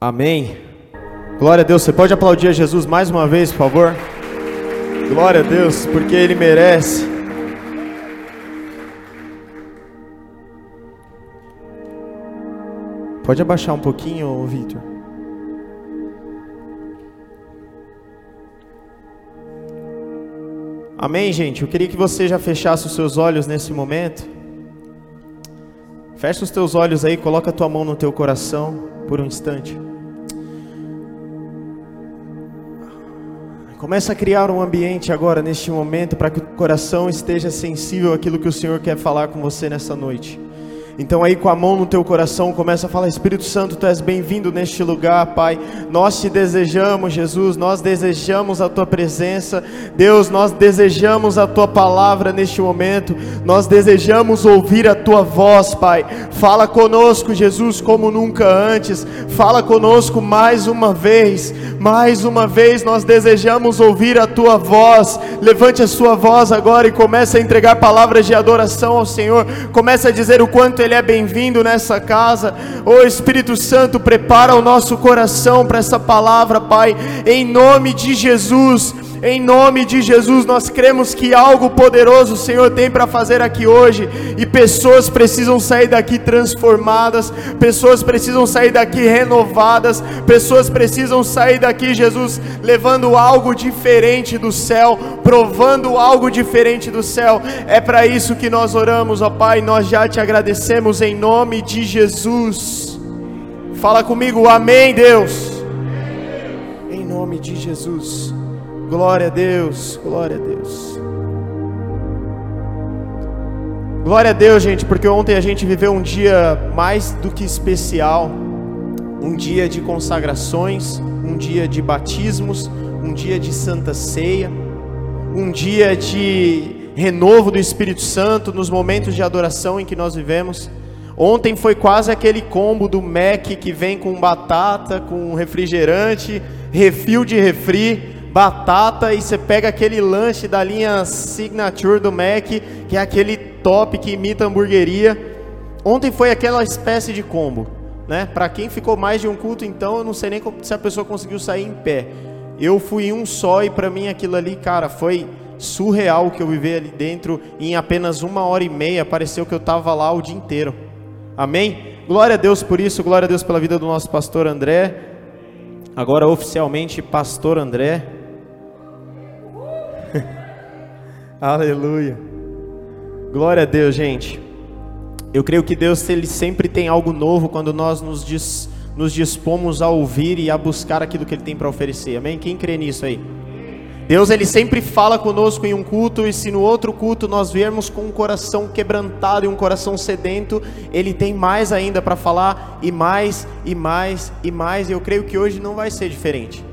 Amém. Glória a Deus. Você pode aplaudir a Jesus mais uma vez, por favor? Glória a Deus, porque Ele merece. Pode abaixar um pouquinho, Victor. Amém, gente. Eu queria que você já fechasse os seus olhos nesse momento. Fecha os teus olhos aí, coloca a tua mão no teu coração por um instante. Começa a criar um ambiente agora, neste momento, para que o coração esteja sensível àquilo que o Senhor quer falar com você nessa noite. Então aí com a mão no teu coração começa a falar: Espírito Santo, tu és bem-vindo neste lugar, Pai. Nós te desejamos, Jesus, nós desejamos a tua presença. Deus, nós desejamos a tua palavra neste momento. Nós desejamos ouvir a tua voz, Pai. Fala conosco, Jesus, como nunca antes. Fala conosco mais uma vez. Mais uma vez nós desejamos ouvir a tua voz. Levante a sua voz agora e comece a entregar palavras de adoração ao Senhor. Comece a dizer o quanto ele é bem-vindo nessa casa. Ô oh, Espírito Santo, prepara o nosso coração para essa palavra, Pai, em nome de Jesus. Em nome de Jesus, nós cremos que algo poderoso o Senhor tem para fazer aqui hoje, e pessoas precisam sair daqui transformadas, pessoas precisam sair daqui renovadas, pessoas precisam sair daqui, Jesus, levando algo diferente do céu, provando algo diferente do céu. É para isso que nós oramos, ó Pai, nós já te agradecemos em nome de Jesus. Fala comigo, amém, Deus. Em nome de Jesus. Glória a Deus, glória a Deus. Glória a Deus, gente, porque ontem a gente viveu um dia mais do que especial, um dia de consagrações, um dia de batismos, um dia de santa ceia, um dia de renovo do Espírito Santo nos momentos de adoração em que nós vivemos. Ontem foi quase aquele combo do Mac que vem com batata, com refrigerante, refil de refri batata e você pega aquele lanche da linha Signature do Mac, que é aquele top que imita hamburgueria. Ontem foi aquela espécie de combo, né? Para quem ficou mais de um culto, então eu não sei nem se a pessoa conseguiu sair em pé. Eu fui um só e para mim aquilo ali, cara, foi surreal que eu vivi ali dentro. Em apenas uma hora e meia, pareceu que eu estava lá o dia inteiro. Amém? Glória a Deus por isso, glória a Deus pela vida do nosso pastor André. Agora oficialmente pastor André. Aleluia. Glória a Deus, gente. Eu creio que Deus ele sempre tem algo novo quando nós nos, dis, nos dispomos a ouvir e a buscar aquilo que Ele tem para oferecer. Amém? Quem crê nisso aí? Deus ele sempre fala conosco em um culto e se no outro culto nós viermos com um coração quebrantado e um coração sedento, ele tem mais ainda para falar e mais e mais e mais. E eu creio que hoje não vai ser diferente.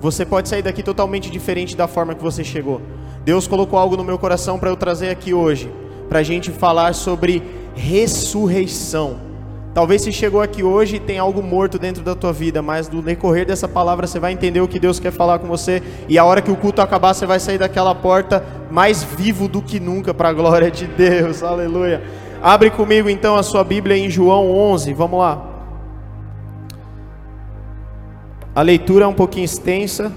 Você pode sair daqui totalmente diferente da forma que você chegou. Deus colocou algo no meu coração para eu trazer aqui hoje, para a gente falar sobre ressurreição. Talvez você chegou aqui hoje e tem algo morto dentro da tua vida, mas no decorrer dessa palavra você vai entender o que Deus quer falar com você e a hora que o culto acabar você vai sair daquela porta mais vivo do que nunca para a glória de Deus. Aleluia. Abre comigo então a sua Bíblia em João 11. Vamos lá. A leitura é um pouquinho extensa.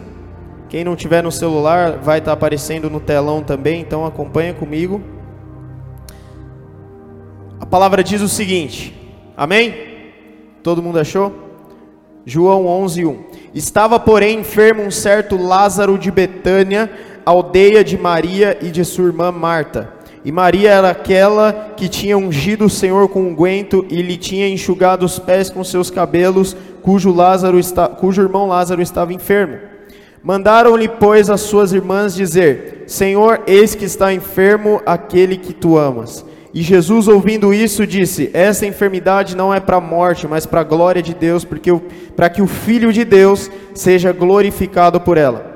Quem não tiver no celular vai estar aparecendo no telão também, então acompanha comigo. A palavra diz o seguinte: Amém? Todo mundo achou? João 11:1. Estava, porém, enfermo um certo Lázaro de Betânia, aldeia de Maria e de sua irmã Marta. E Maria era aquela que tinha ungido o Senhor com unguento e lhe tinha enxugado os pés com seus cabelos, cujo, Lázaro está, cujo irmão Lázaro estava enfermo. Mandaram-lhe, pois, as suas irmãs dizer: Senhor, eis que está enfermo aquele que tu amas. E Jesus, ouvindo isso, disse: Essa enfermidade não é para a morte, mas para a glória de Deus, porque para que o Filho de Deus seja glorificado por ela.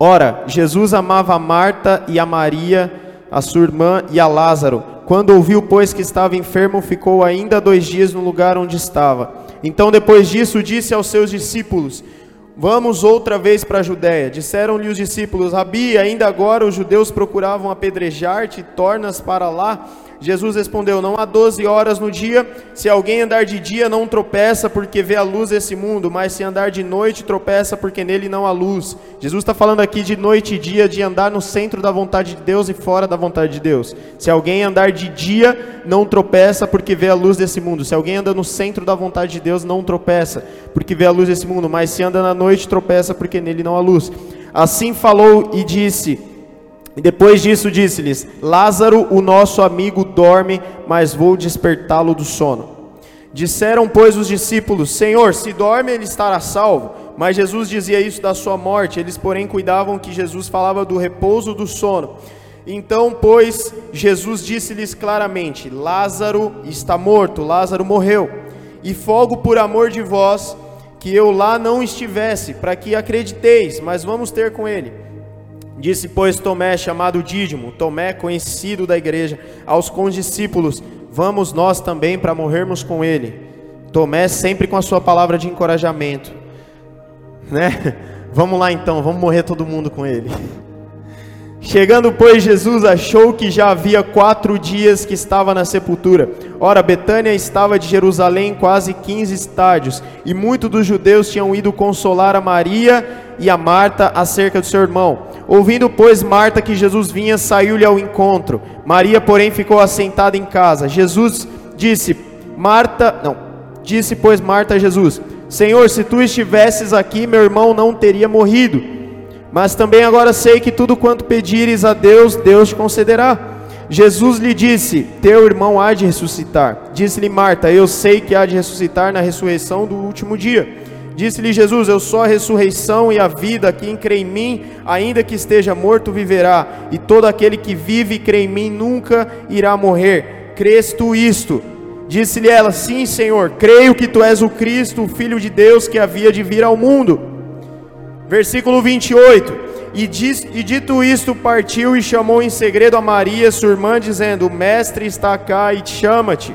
Ora, Jesus amava a Marta e a Maria, a sua irmã e a Lázaro. Quando ouviu, pois, que estava enfermo, ficou ainda dois dias no lugar onde estava. Então, depois disso, disse aos seus discípulos: Vamos outra vez para a Judéia. Disseram-lhe os discípulos: Rabi, ainda agora os judeus procuravam apedrejar-te, tornas para lá. Jesus respondeu: Não há doze horas no dia. Se alguém andar de dia, não tropeça, porque vê a luz desse mundo. Mas se andar de noite, tropeça, porque nele não há luz. Jesus está falando aqui de noite e dia, de andar no centro da vontade de Deus e fora da vontade de Deus. Se alguém andar de dia, não tropeça, porque vê a luz desse mundo. Se alguém anda no centro da vontade de Deus, não tropeça, porque vê a luz desse mundo. Mas se anda na noite, tropeça, porque nele não há luz. Assim falou e disse e depois disso disse-lhes: Lázaro, o nosso amigo, dorme, mas vou despertá-lo do sono. Disseram, pois, os discípulos: Senhor, se dorme, ele estará salvo. Mas Jesus dizia isso da sua morte. Eles, porém, cuidavam que Jesus falava do repouso do sono. Então, pois, Jesus disse-lhes claramente: Lázaro está morto, Lázaro morreu. E folgo por amor de vós que eu lá não estivesse, para que acrediteis, mas vamos ter com ele. Disse, pois, Tomé, chamado Dídimo, Tomé, conhecido da igreja, aos condiscípulos: Vamos nós também para morrermos com ele. Tomé sempre com a sua palavra de encorajamento, né? Vamos lá então, vamos morrer todo mundo com ele. Chegando, pois, Jesus achou que já havia quatro dias que estava na sepultura. Ora, Betânia estava de Jerusalém quase quinze estádios, e muitos dos judeus tinham ido consolar a Maria e a Marta acerca do seu irmão. Ouvindo, pois, Marta que Jesus vinha, saiu-lhe ao encontro. Maria, porém, ficou assentada em casa. Jesus disse: Marta, não, disse, pois, Marta a Jesus: Senhor, se tu estivesses aqui, meu irmão não teria morrido. Mas também agora sei que tudo quanto pedires a Deus, Deus te concederá. Jesus lhe disse: Teu irmão há de ressuscitar. Disse-lhe Marta: Eu sei que há de ressuscitar na ressurreição do último dia. Disse-lhe Jesus: Eu sou a ressurreição e a vida. Quem crê em mim, ainda que esteja morto, viverá. E todo aquele que vive e crê em mim nunca irá morrer. Crês tu isto? Disse-lhe ela: Sim, Senhor. Creio que tu és o Cristo, o Filho de Deus que havia de vir ao mundo. Versículo 28. E, diz, e dito isto, partiu e chamou em segredo a Maria, sua irmã, dizendo: O mestre está cá e chama-te.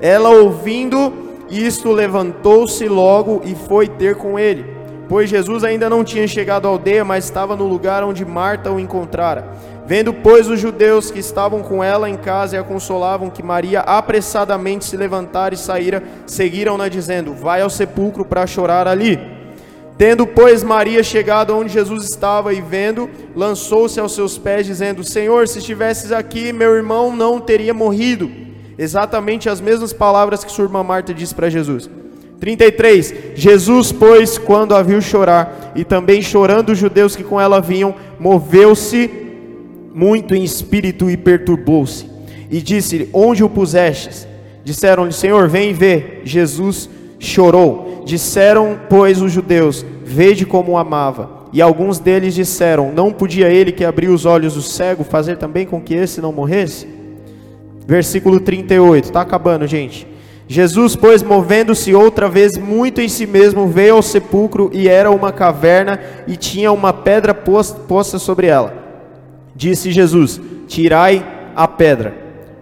Ela, ouvindo isto, levantou-se logo e foi ter com ele. Pois Jesus ainda não tinha chegado à aldeia, mas estava no lugar onde Marta o encontrara. Vendo, pois, os judeus que estavam com ela em casa e a consolavam, que Maria apressadamente se levantara e saíra, seguiram-na, dizendo: Vai ao sepulcro para chorar ali. Tendo, pois, Maria chegado onde Jesus estava e vendo, lançou-se aos seus pés, dizendo: Senhor, se estivesses aqui, meu irmão não teria morrido. Exatamente as mesmas palavras que sua irmã Marta disse para Jesus. 33. Jesus, pois, quando a viu chorar, e também chorando os judeus que com ela vinham, moveu-se muito em espírito e perturbou-se. E disse-lhe: Onde o pusestes? Disseram-lhe: Senhor, vem ver. Jesus chorou. Disseram, pois, os judeus: Vede como o amava. E alguns deles disseram: Não podia ele que abriu os olhos do cego fazer também com que esse não morresse? Versículo 38, está acabando, gente. Jesus, pois, movendo-se outra vez muito em si mesmo, veio ao sepulcro e era uma caverna e tinha uma pedra posta sobre ela. Disse Jesus: Tirai a pedra.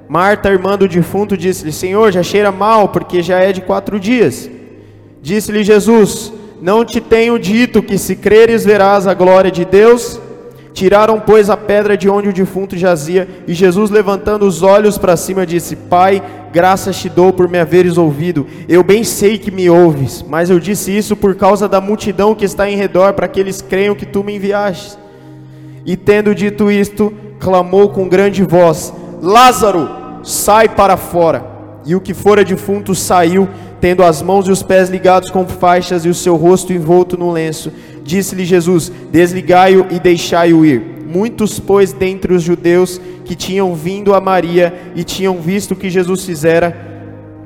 Marta, irmã do defunto, disse-lhe: Senhor, já cheira mal, porque já é de quatro dias. Disse-lhe Jesus: Não te tenho dito que se creres verás a glória de Deus? Tiraram, pois, a pedra de onde o defunto jazia, e Jesus, levantando os olhos para cima, disse: Pai, graças te dou por me haveres ouvido. Eu bem sei que me ouves, mas eu disse isso por causa da multidão que está em redor, para que eles creiam que tu me enviaste. E tendo dito isto, clamou com grande voz: Lázaro, sai para fora. E o que fora defunto saiu, tendo as mãos e os pés ligados com faixas e o seu rosto envolto no lenço. Disse-lhe Jesus: Desligai-o e deixai-o ir. Muitos, pois, dentre os judeus que tinham vindo a Maria e tinham visto o que Jesus fizera,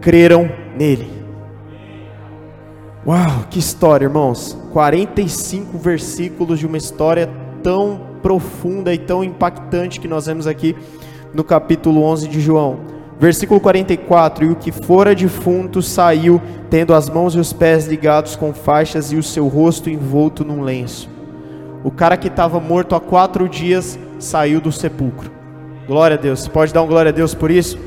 creram nele. Uau, que história, irmãos! 45 versículos de uma história tão profunda e tão impactante que nós vemos aqui no capítulo 11 de João. Versículo 44: E o que fora defunto saiu, tendo as mãos e os pés ligados com faixas e o seu rosto envolto num lenço. O cara que estava morto há quatro dias saiu do sepulcro. Glória a Deus. Você pode dar um glória a Deus por isso?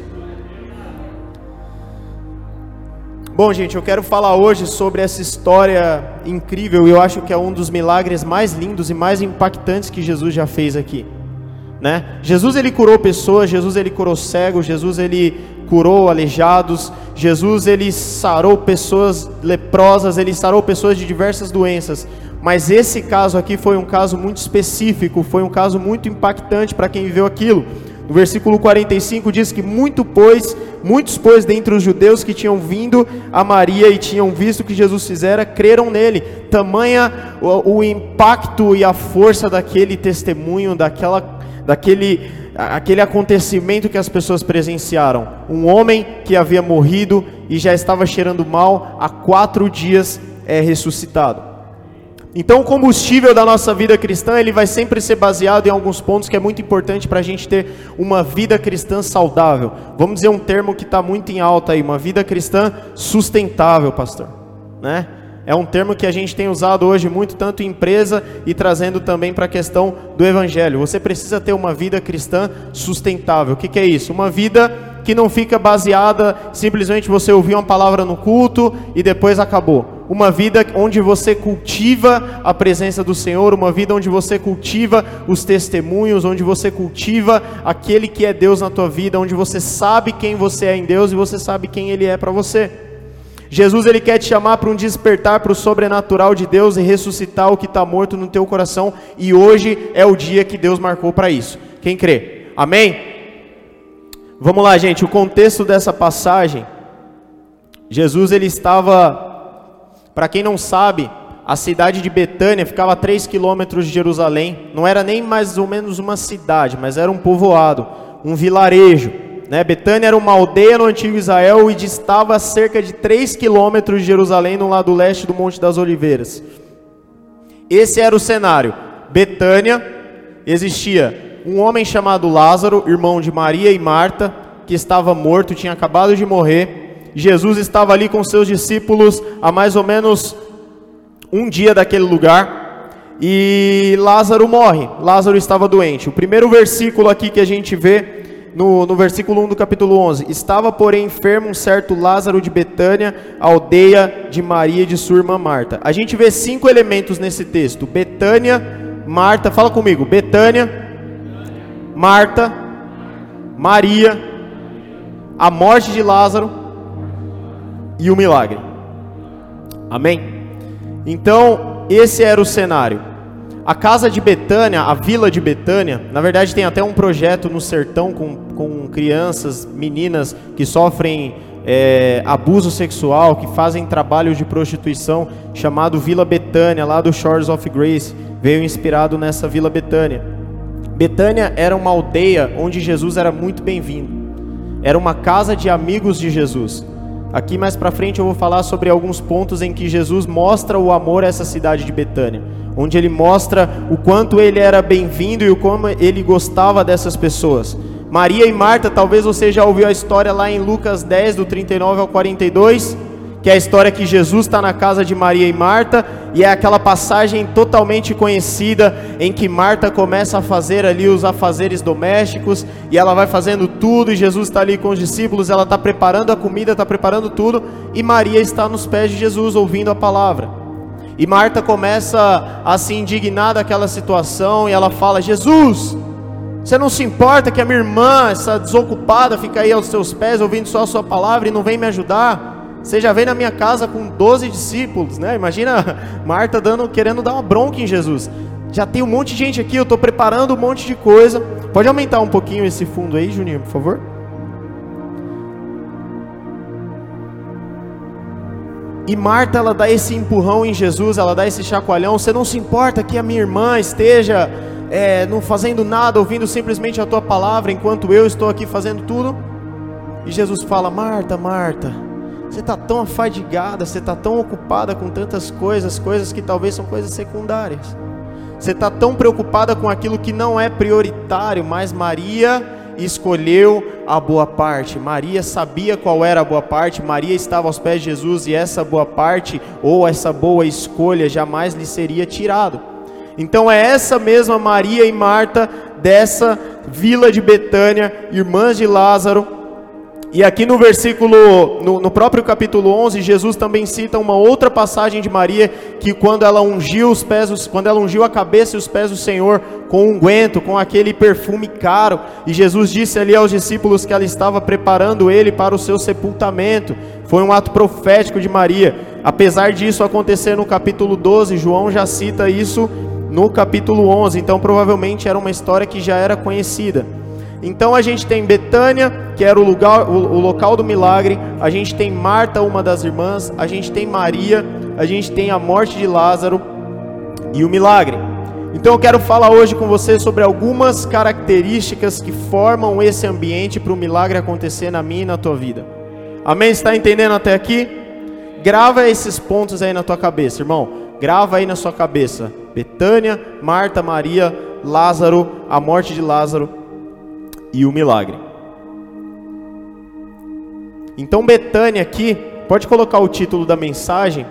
Bom, gente, eu quero falar hoje sobre essa história incrível. Eu acho que é um dos milagres mais lindos e mais impactantes que Jesus já fez aqui né? Jesus ele curou pessoas, Jesus ele curou cegos, Jesus ele curou aleijados, Jesus ele sarou pessoas leprosas, ele sarou pessoas de diversas doenças. Mas esse caso aqui foi um caso muito específico, foi um caso muito impactante para quem viveu aquilo. No versículo 45 diz que muito pois, muitos pois dentre os judeus que tinham vindo a Maria e tinham visto o que Jesus fizera, creram nele. Tamanha o, o impacto e a força daquele testemunho, daquela, daquele aquele acontecimento que as pessoas presenciaram. Um homem que havia morrido e já estava cheirando mal há quatro dias é ressuscitado. Então, o combustível da nossa vida cristã ele vai sempre ser baseado em alguns pontos que é muito importante para a gente ter uma vida cristã saudável. Vamos dizer um termo que está muito em alta aí, uma vida cristã sustentável, pastor, né? É um termo que a gente tem usado hoje muito, tanto em empresa e trazendo também para a questão do evangelho. Você precisa ter uma vida cristã sustentável. O que, que é isso? Uma vida que não fica baseada simplesmente você ouvir uma palavra no culto e depois acabou. Uma vida onde você cultiva a presença do Senhor, uma vida onde você cultiva os testemunhos, onde você cultiva aquele que é Deus na tua vida, onde você sabe quem você é em Deus e você sabe quem Ele é para você. Jesus ele quer te chamar para um despertar para o sobrenatural de Deus e ressuscitar o que está morto no teu coração. E hoje é o dia que Deus marcou para isso. Quem crê? Amém? Vamos lá, gente. O contexto dessa passagem. Jesus ele estava, para quem não sabe, a cidade de Betânia ficava a 3 quilômetros de Jerusalém. Não era nem mais ou menos uma cidade, mas era um povoado, um vilarejo. Né? Betânia era uma aldeia no antigo Israel e distava cerca de 3 quilômetros de Jerusalém, no lado leste do Monte das Oliveiras. Esse era o cenário. Betânia existia um homem chamado Lázaro, irmão de Maria e Marta, que estava morto, tinha acabado de morrer. Jesus estava ali com seus discípulos há mais ou menos um dia daquele lugar. E Lázaro morre. Lázaro estava doente. O primeiro versículo aqui que a gente vê no, no versículo 1 do capítulo 11: Estava, porém, enfermo um certo Lázaro de Betânia, aldeia de Maria e de sua irmã Marta. A gente vê cinco elementos nesse texto: Betânia, Marta, fala comigo, Betânia, Marta, Maria, a morte de Lázaro e o milagre. Amém? Então, esse era o cenário. A casa de Betânia, a vila de Betânia, na verdade tem até um projeto no sertão com, com crianças, meninas que sofrem é, abuso sexual, que fazem trabalho de prostituição, chamado Vila Betânia, lá do Shores of Grace, veio inspirado nessa Vila Betânia. Betânia era uma aldeia onde Jesus era muito bem-vindo. Era uma casa de amigos de Jesus. Aqui mais para frente eu vou falar sobre alguns pontos em que Jesus mostra o amor a essa cidade de Betânia onde ele mostra o quanto ele era bem-vindo e o como ele gostava dessas pessoas. Maria e Marta, talvez você já ouviu a história lá em Lucas 10, do 39 ao 42, que é a história que Jesus está na casa de Maria e Marta, e é aquela passagem totalmente conhecida em que Marta começa a fazer ali os afazeres domésticos, e ela vai fazendo tudo, e Jesus está ali com os discípulos, ela está preparando a comida, está preparando tudo, e Maria está nos pés de Jesus ouvindo a palavra. E Marta começa a se indignar daquela situação e ela fala: Jesus, você não se importa que a minha irmã, essa desocupada, fica aí aos seus pés ouvindo só a sua palavra e não vem me ajudar? Você já vem na minha casa com 12 discípulos, né? Imagina Marta dando, querendo dar uma bronca em Jesus. Já tem um monte de gente aqui, eu estou preparando um monte de coisa. Pode aumentar um pouquinho esse fundo aí, Juninho, por favor? E Marta, ela dá esse empurrão em Jesus, ela dá esse chacoalhão. Você não se importa que a minha irmã esteja é, não fazendo nada, ouvindo simplesmente a tua palavra, enquanto eu estou aqui fazendo tudo? E Jesus fala: Marta, Marta, você está tão afadigada, você está tão ocupada com tantas coisas, coisas que talvez são coisas secundárias. Você está tão preocupada com aquilo que não é prioritário, mas Maria escolheu a boa parte. Maria sabia qual era a boa parte, Maria estava aos pés de Jesus e essa boa parte ou essa boa escolha jamais lhe seria tirado. Então é essa mesma Maria e Marta dessa vila de Betânia, irmãs de Lázaro, E aqui no versículo, no, no, próprio capítulo 11, Jesus também cita uma outra passagem de Maria, que quando ela ungiu os pés, quando ela ungiu a cabeça e os pés do Senhor com unguento, com aquele perfume caro, e Jesus disse ali aos discípulos que ela estava preparando ele para o seu sepultamento. Foi um ato profético de Maria. Apesar disso acontecer no capítulo 12, João já cita isso no capítulo 11, então provavelmente era uma história que já era conhecida. Então a gente tem Betânia, que era o, lugar, o, o, local do milagre, a gente tem Marta, uma das irmãs, a gente tem Maria, a gente tem a morte de Lázaro e o milagre. Então eu quero falar hoje com você sobre algumas características que formam esse ambiente para o milagre acontecer na minha e na tua vida. Amém? Está entendendo até aqui? Grava esses pontos aí na tua cabeça, irmão. Grava aí na sua cabeça. Betânia, Marta, Maria, Lázaro, a morte de Lázaro e o milagre. Então, Betânia aqui, pode colocar o título da mensagem,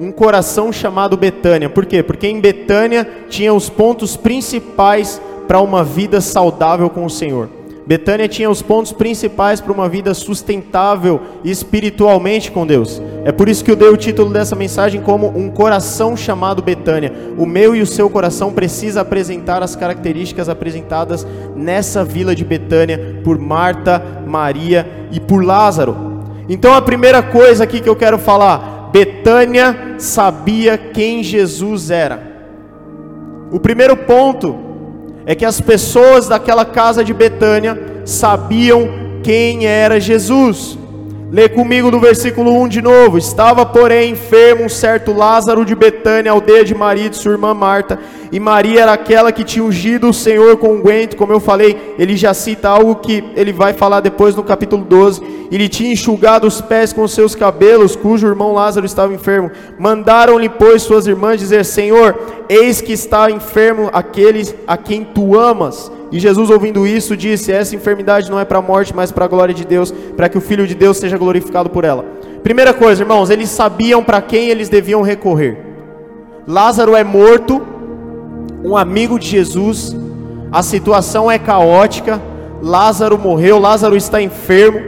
um coração chamado Betânia. Por quê? Porque em Betânia tinha os pontos principais para uma vida saudável com o Senhor. Betânia tinha os pontos principais para uma vida sustentável espiritualmente com Deus. É por isso que eu dei o título dessa mensagem como um coração chamado Betânia. O meu e o seu coração precisa apresentar as características apresentadas nessa vila de Betânia por Marta, Maria e por Lázaro. Então a primeira coisa aqui que eu quero falar, Betânia sabia quem Jesus era. O primeiro ponto é que as pessoas daquela casa de Betânia sabiam quem era Jesus. Lê comigo do versículo 1 de novo. Estava, porém, enfermo um certo Lázaro de Betânia, aldeia de Maria e de sua irmã Marta. E Maria era aquela que tinha ungido o Senhor com unguento, como eu falei, ele já cita algo que ele vai falar depois no capítulo 12. Ele tinha enxugado os pés com seus cabelos, cujo irmão Lázaro estava enfermo. Mandaram-lhe, pois, suas irmãs dizer: Senhor, eis que está enfermo aqueles a quem tu amas. E Jesus, ouvindo isso, disse: Essa enfermidade não é para a morte, mas para a glória de Deus, para que o Filho de Deus seja glorificado por ela. Primeira coisa, irmãos, eles sabiam para quem eles deviam recorrer. Lázaro é morto, um amigo de Jesus, a situação é caótica. Lázaro morreu, Lázaro está enfermo,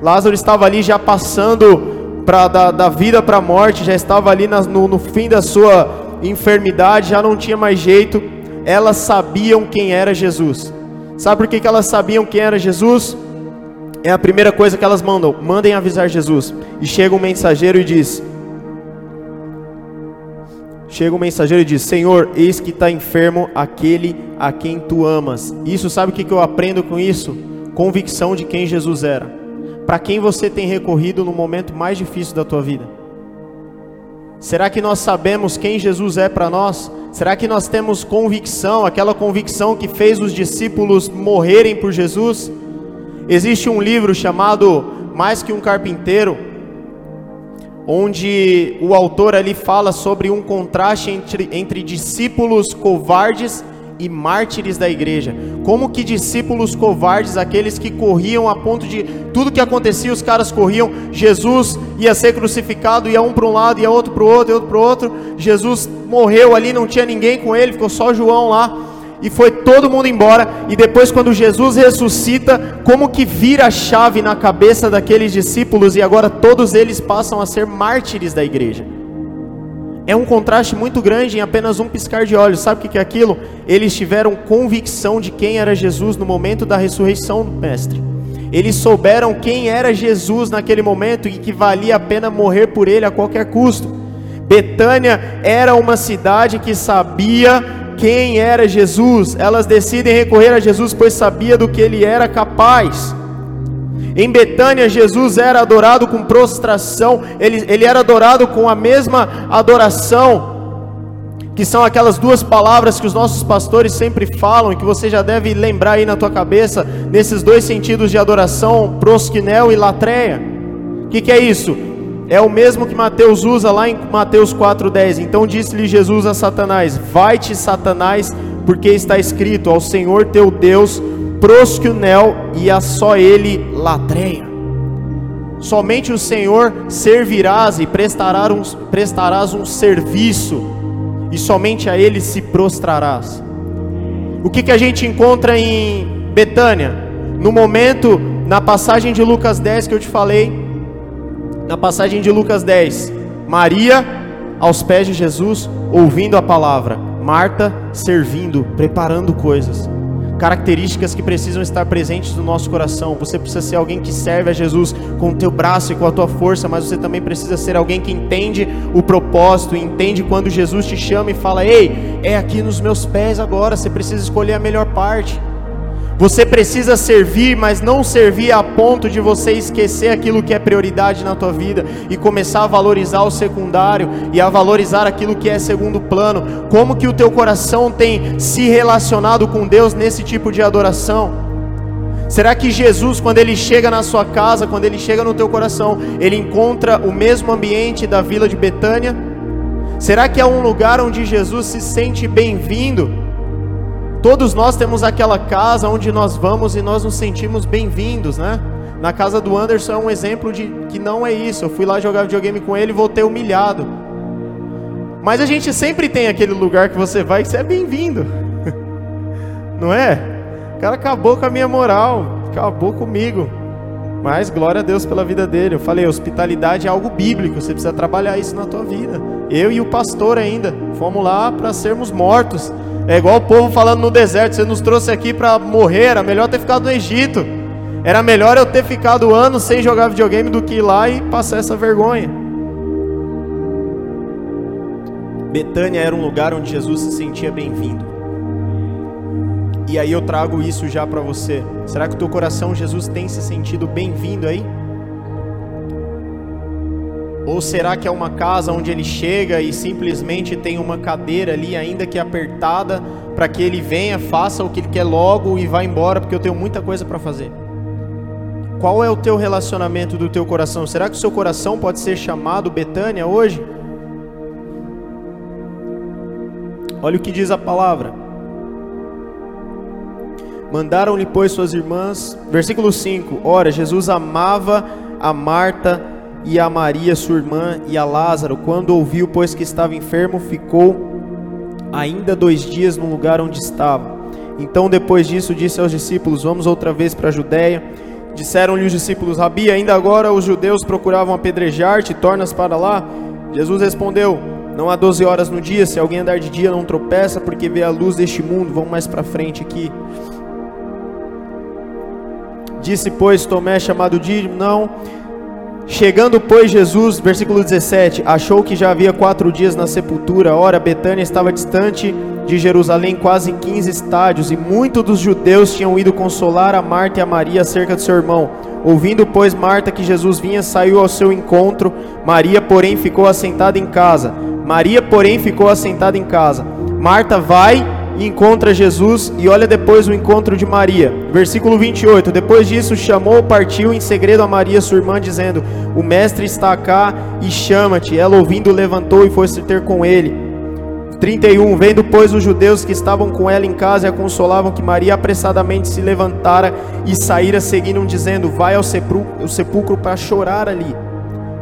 Lázaro estava ali já passando pra, da, da vida para a morte, já estava ali na, no, no fim da sua enfermidade, já não tinha mais jeito elas sabiam quem era Jesus. Sabe por que, que elas sabiam quem era Jesus? É a primeira coisa que elas mandam: mandem avisar Jesus. E chega um mensageiro e diz: Chega um mensageiro e diz: Senhor, eis que está enfermo aquele a quem tu amas. Isso, sabe o que, que eu aprendo com isso? Convicção de quem Jesus era. Para quem você tem recorrido no momento mais difícil da tua vida? Será que nós sabemos quem Jesus é para nós? Será que nós temos convicção, aquela convicção que fez os discípulos morrerem por Jesus? Existe um livro chamado Mais que um Carpinteiro, onde o autor ali fala sobre um contraste entre, entre discípulos covardes e mártires da igreja. Como que discípulos covardes, aqueles que corriam a ponto de tudo que acontecia, os caras corriam. Jesus ia ser crucificado, ia um para um lado, ia outro para o outro, e outro para o outro. Jesus morreu ali, não tinha ninguém com ele, ficou só João lá. E foi todo mundo embora. E depois, quando Jesus ressuscita, como que vira a chave na cabeça daqueles discípulos e agora todos eles passam a ser mártires da igreja? É um contraste muito grande em apenas um piscar de olhos. Sabe o que é aquilo? Eles tiveram convicção de quem era Jesus no momento da ressurreição do Mestre. Eles souberam quem era Jesus naquele momento e que valia a pena morrer por ele a qualquer custo. Betânia era uma cidade que sabia quem era Jesus. Elas decidem recorrer a Jesus pois sabia do que ele era capaz. Em Betânia, Jesus era adorado com prostração, ele, ele era adorado com a mesma adoração, que são aquelas duas palavras que os nossos pastores sempre falam e que você já deve lembrar aí na tua cabeça, nesses dois sentidos de adoração, prosquinel e latreia. O que, que é isso? É o mesmo que Mateus usa lá em Mateus 4,10. Então disse-lhe Jesus a Satanás: Vai-te, Satanás, porque está escrito: Ao Senhor teu Deus prosquinel e a só ele latreia. Somente o Senhor servirás e prestarás um, prestarás um serviço, e somente a Ele se prostrarás. O que, que a gente encontra em Betânia? No momento na passagem de Lucas 10 que eu te falei, na passagem de Lucas 10, Maria aos pés de Jesus, ouvindo a palavra, Marta servindo, preparando coisas características que precisam estar presentes no nosso coração. Você precisa ser alguém que serve a Jesus com o teu braço e com a tua força, mas você também precisa ser alguém que entende o propósito, entende quando Jesus te chama e fala: "Ei, é aqui nos meus pés agora, você precisa escolher a melhor parte". Você precisa servir, mas não servir a ponto de você esquecer aquilo que é prioridade na tua vida e começar a valorizar o secundário e a valorizar aquilo que é segundo plano. Como que o teu coração tem se relacionado com Deus nesse tipo de adoração? Será que Jesus, quando ele chega na sua casa, quando ele chega no teu coração, ele encontra o mesmo ambiente da vila de Betânia? Será que é um lugar onde Jesus se sente bem-vindo? Todos nós temos aquela casa onde nós vamos e nós nos sentimos bem-vindos, né? Na casa do Anderson é um exemplo de que não é isso. Eu fui lá jogar videogame com ele e voltei humilhado. Mas a gente sempre tem aquele lugar que você vai que você é bem-vindo. Não é? O cara acabou com a minha moral, acabou comigo. Mas glória a Deus pela vida dele. Eu falei, hospitalidade é algo bíblico, você precisa trabalhar isso na tua vida. Eu e o pastor ainda, fomos lá para sermos mortos. É igual o povo falando no deserto: você nos trouxe aqui para morrer, era melhor ter ficado no Egito. Era melhor eu ter ficado anos sem jogar videogame do que ir lá e passar essa vergonha. Betânia era um lugar onde Jesus se sentia bem-vindo. E aí eu trago isso já para você. Será que o teu coração, Jesus, tem se sentido bem-vindo aí? Ou será que é uma casa onde ele chega e simplesmente tem uma cadeira ali, ainda que apertada, para que ele venha, faça o que ele quer logo e vá embora, porque eu tenho muita coisa para fazer? Qual é o teu relacionamento do teu coração? Será que o seu coração pode ser chamado Betânia hoje? Olha o que diz a palavra. Mandaram-lhe, pois, suas irmãs. Versículo 5: Ora, Jesus amava a Marta e a Maria, sua irmã, e a Lázaro. Quando ouviu, pois que estava enfermo, ficou ainda dois dias no lugar onde estava. Então, depois disso, disse aos discípulos: Vamos outra vez para a Judéia. Disseram-lhe os discípulos: Rabi, ainda agora os judeus procuravam apedrejar-te, tornas para lá? Jesus respondeu: Não há doze horas no dia, se alguém andar de dia não tropeça, porque vê a luz deste mundo. Vamos mais para frente aqui. Disse, pois, Tomé, chamado Dídimo: Não Chegando, pois, Jesus, versículo 17, achou que já havia quatro dias na sepultura. Ora, Betânia estava distante de Jerusalém quase 15 estádios, e muitos dos judeus tinham ido consolar a Marta e a Maria acerca de seu irmão. Ouvindo, pois, Marta que Jesus vinha, saiu ao seu encontro. Maria, porém, ficou assentada em casa. Maria, porém, ficou assentada em casa. Marta vai e encontra Jesus e olha depois o encontro de Maria. Versículo 28. Depois disso chamou, partiu em segredo a Maria, sua irmã, dizendo: O mestre está cá e chama-te. Ela ouvindo levantou e foi se ter com ele. 31. Vendo, pois, os judeus que estavam com ela em casa e a consolavam que Maria apressadamente se levantara e saíra, seguindo, dizendo: Vai ao sepulcro para chorar ali.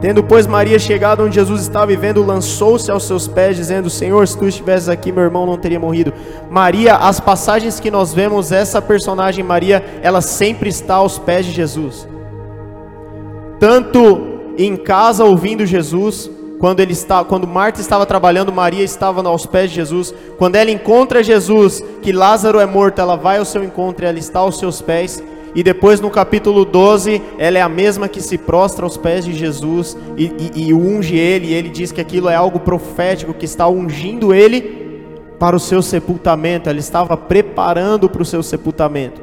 Tendo, pois, Maria chegado onde Jesus estava vivendo, lançou-se aos seus pés, dizendo: Senhor, se tu estivesses aqui, meu irmão não teria morrido. Maria, as passagens que nós vemos, essa personagem Maria, ela sempre está aos pés de Jesus. Tanto em casa ouvindo Jesus, quando ele está, quando Marta estava trabalhando, Maria estava aos pés de Jesus. Quando ela encontra Jesus, que Lázaro é morto, ela vai ao seu encontro e ela está aos seus pés. E depois no capítulo 12, ela é a mesma que se prostra aos pés de Jesus e, e, e unge ele. E ele diz que aquilo é algo profético, que está ungindo ele para o seu sepultamento. Ela estava preparando para o seu sepultamento.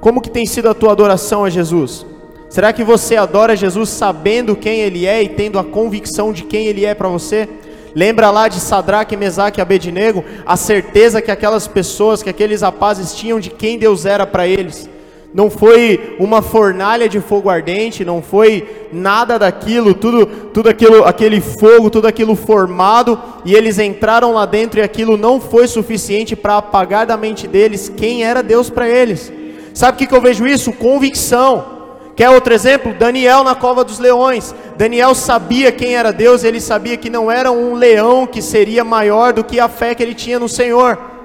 Como que tem sido a tua adoração a Jesus? Será que você adora Jesus sabendo quem Ele é e tendo a convicção de quem Ele é para você? Lembra lá de Sadraque, Mesaque e Abednego? A certeza que aquelas pessoas, que aqueles rapazes tinham de quem Deus era para eles não foi uma fornalha de fogo ardente, não foi nada daquilo, tudo, tudo aquilo, aquele fogo, tudo aquilo formado, e eles entraram lá dentro e aquilo não foi suficiente para apagar da mente deles quem era Deus para eles. Sabe o que, que eu vejo isso? Convicção. Quer outro exemplo? Daniel na cova dos leões. Daniel sabia quem era Deus, ele sabia que não era um leão que seria maior do que a fé que ele tinha no Senhor.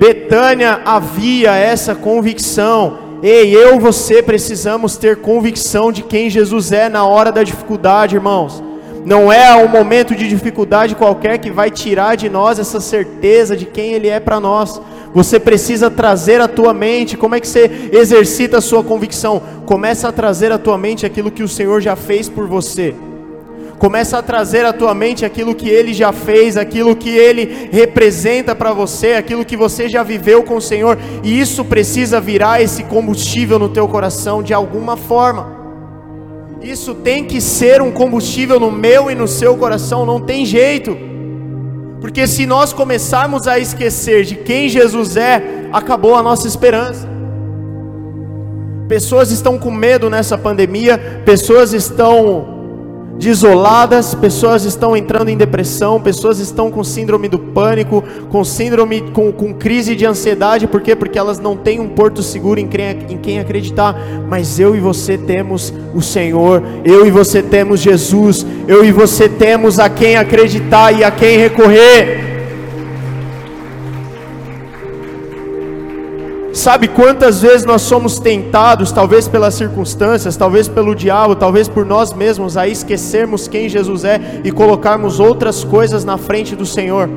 Betânia havia essa convicção. Ei, eu você precisamos ter convicção de quem Jesus é na hora da dificuldade, irmãos. Não é um momento de dificuldade qualquer que vai tirar de nós essa certeza de quem Ele é para nós. Você precisa trazer à tua mente. Como é que você exercita a sua convicção? Começa a trazer à tua mente aquilo que o Senhor já fez por você. Começa a trazer à tua mente aquilo que Ele já fez, aquilo que Ele representa para você, aquilo que você já viveu com o Senhor. E isso precisa virar esse combustível no teu coração de alguma forma. Isso tem que ser um combustível no meu e no seu coração, não tem jeito. Porque se nós começarmos a esquecer de quem Jesus é, acabou a nossa esperança. Pessoas estão com medo nessa pandemia, pessoas estão desoladas, pessoas estão entrando em depressão, pessoas estão com síndrome do pânico, com síndrome, com, com crise de ansiedade, por quê? Porque elas não têm um porto seguro em quem, em quem acreditar, mas eu e você temos o Senhor, eu e você temos Jesus, eu e você temos a quem acreditar e a quem recorrer. Sabe quantas vezes nós somos tentados, talvez pelas circunstâncias, talvez pelo diabo, talvez por nós mesmos, a esquecermos quem Jesus é e colocarmos outras coisas na frente do Senhor.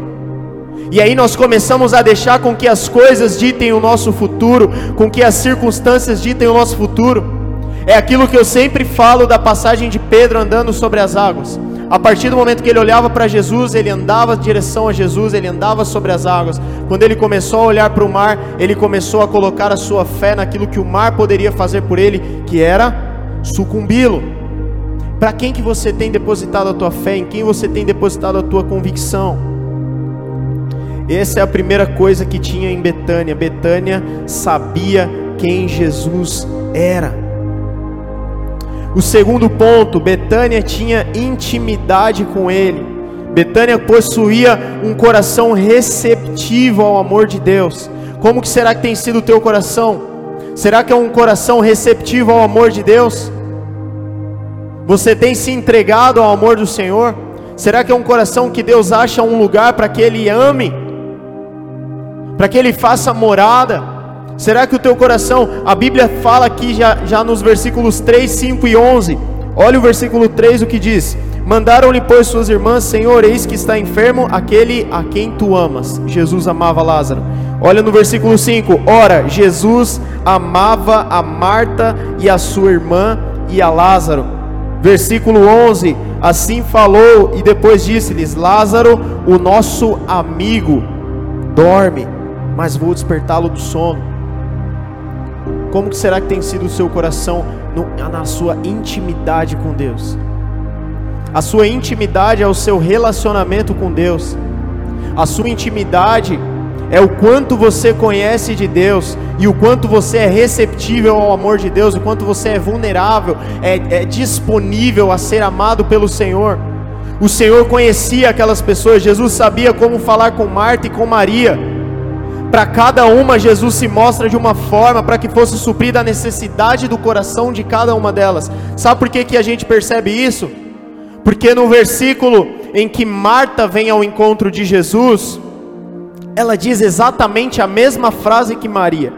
E aí nós começamos a deixar com que as coisas ditem o nosso futuro, com que as circunstâncias ditem o nosso futuro. É aquilo que eu sempre falo da passagem de Pedro andando sobre as águas. A partir do momento que ele olhava para Jesus, ele andava em direção a Jesus, ele andava sobre as águas. Quando ele começou a olhar para o mar, ele começou a colocar a sua fé naquilo que o mar poderia fazer por ele, que era sucumbi-lo. Para quem que você tem depositado a tua fé? Em quem você tem depositado a tua convicção? Essa é a primeira coisa que tinha em Betânia. Betânia sabia quem Jesus era. O segundo ponto, Betânia tinha intimidade com ele. Betânia possuía um coração receptivo ao amor de Deus. Como que será que tem sido o teu coração? Será que é um coração receptivo ao amor de Deus? Você tem se entregado ao amor do Senhor? Será que é um coração que Deus acha um lugar para que Ele ame? Para que Ele faça morada? Será que o teu coração, a Bíblia fala aqui já, já nos versículos 3, 5 e 11. Olha o versículo 3 o que diz: Mandaram-lhe, pois, suas irmãs, Senhor, eis que está enfermo aquele a quem tu amas. Jesus amava Lázaro. Olha no versículo 5: Ora, Jesus amava a Marta e a sua irmã e a Lázaro. Versículo 11: Assim falou e depois disse-lhes: Lázaro, o nosso amigo, dorme, mas vou despertá-lo do sono. Como que será que tem sido o seu coração no, na sua intimidade com Deus? A sua intimidade é o seu relacionamento com Deus. A sua intimidade é o quanto você conhece de Deus e o quanto você é receptível ao amor de Deus, o quanto você é vulnerável, é, é disponível a ser amado pelo Senhor. O Senhor conhecia aquelas pessoas, Jesus sabia como falar com Marta e com Maria. Para cada uma, Jesus se mostra de uma forma para que fosse suprida a necessidade do coração de cada uma delas. Sabe por que, que a gente percebe isso? Porque no versículo em que Marta vem ao encontro de Jesus, ela diz exatamente a mesma frase que Maria.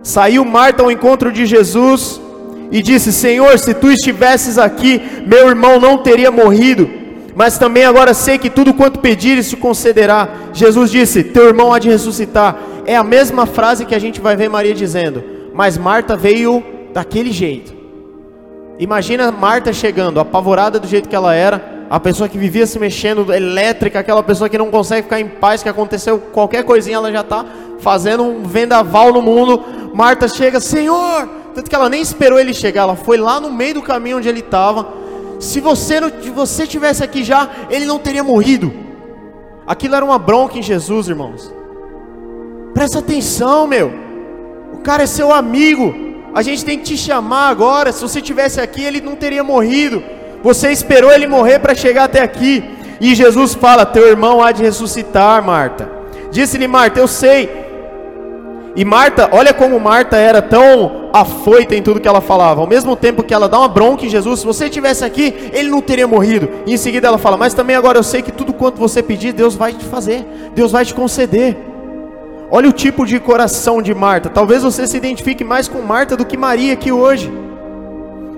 Saiu Marta ao encontro de Jesus e disse: Senhor, se tu estivesses aqui, meu irmão não teria morrido mas também agora sei que tudo quanto pedires te concederá. Jesus disse: Teu irmão há de ressuscitar. É a mesma frase que a gente vai ver Maria dizendo, mas Marta veio daquele jeito. Imagina Marta chegando, apavorada do jeito que ela era, a pessoa que vivia se mexendo, elétrica, aquela pessoa que não consegue ficar em paz, que aconteceu qualquer coisinha, ela já está fazendo um vendaval no mundo. Marta chega, Senhor, tanto que ela nem esperou ele chegar, ela foi lá no meio do caminho onde ele estava se você não, se você tivesse aqui já, ele não teria morrido. Aquilo era uma bronca em Jesus, irmãos. Presta atenção, meu. O cara é seu amigo. A gente tem que te chamar agora. Se você tivesse aqui, ele não teria morrido. Você esperou ele morrer para chegar até aqui. E Jesus fala: Teu irmão há de ressuscitar, Marta. Disse-lhe Marta: Eu sei e Marta, olha como Marta era tão afoita em tudo que ela falava. Ao mesmo tempo que ela dá uma bronca em Jesus, se você estivesse aqui, ele não teria morrido. E em seguida ela fala: Mas também agora eu sei que tudo quanto você pedir, Deus vai te fazer, Deus vai te conceder. Olha o tipo de coração de Marta. Talvez você se identifique mais com Marta do que Maria aqui hoje.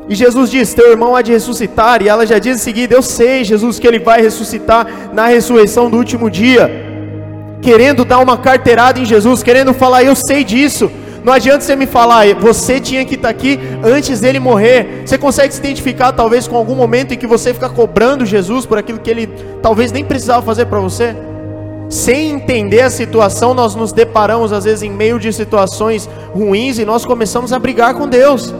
E Jesus diz: Teu irmão há de ressuscitar. E ela já diz em seguida: Eu sei, Jesus, que ele vai ressuscitar na ressurreição do último dia. Querendo dar uma carteirada em Jesus, querendo falar: Eu sei disso. Não adianta você me falar, você tinha que estar aqui antes dele morrer. Você consegue se identificar talvez com algum momento em que você fica cobrando Jesus por aquilo que ele talvez nem precisava fazer para você? Sem entender a situação, nós nos deparamos às vezes em meio de situações ruins e nós começamos a brigar com Deus.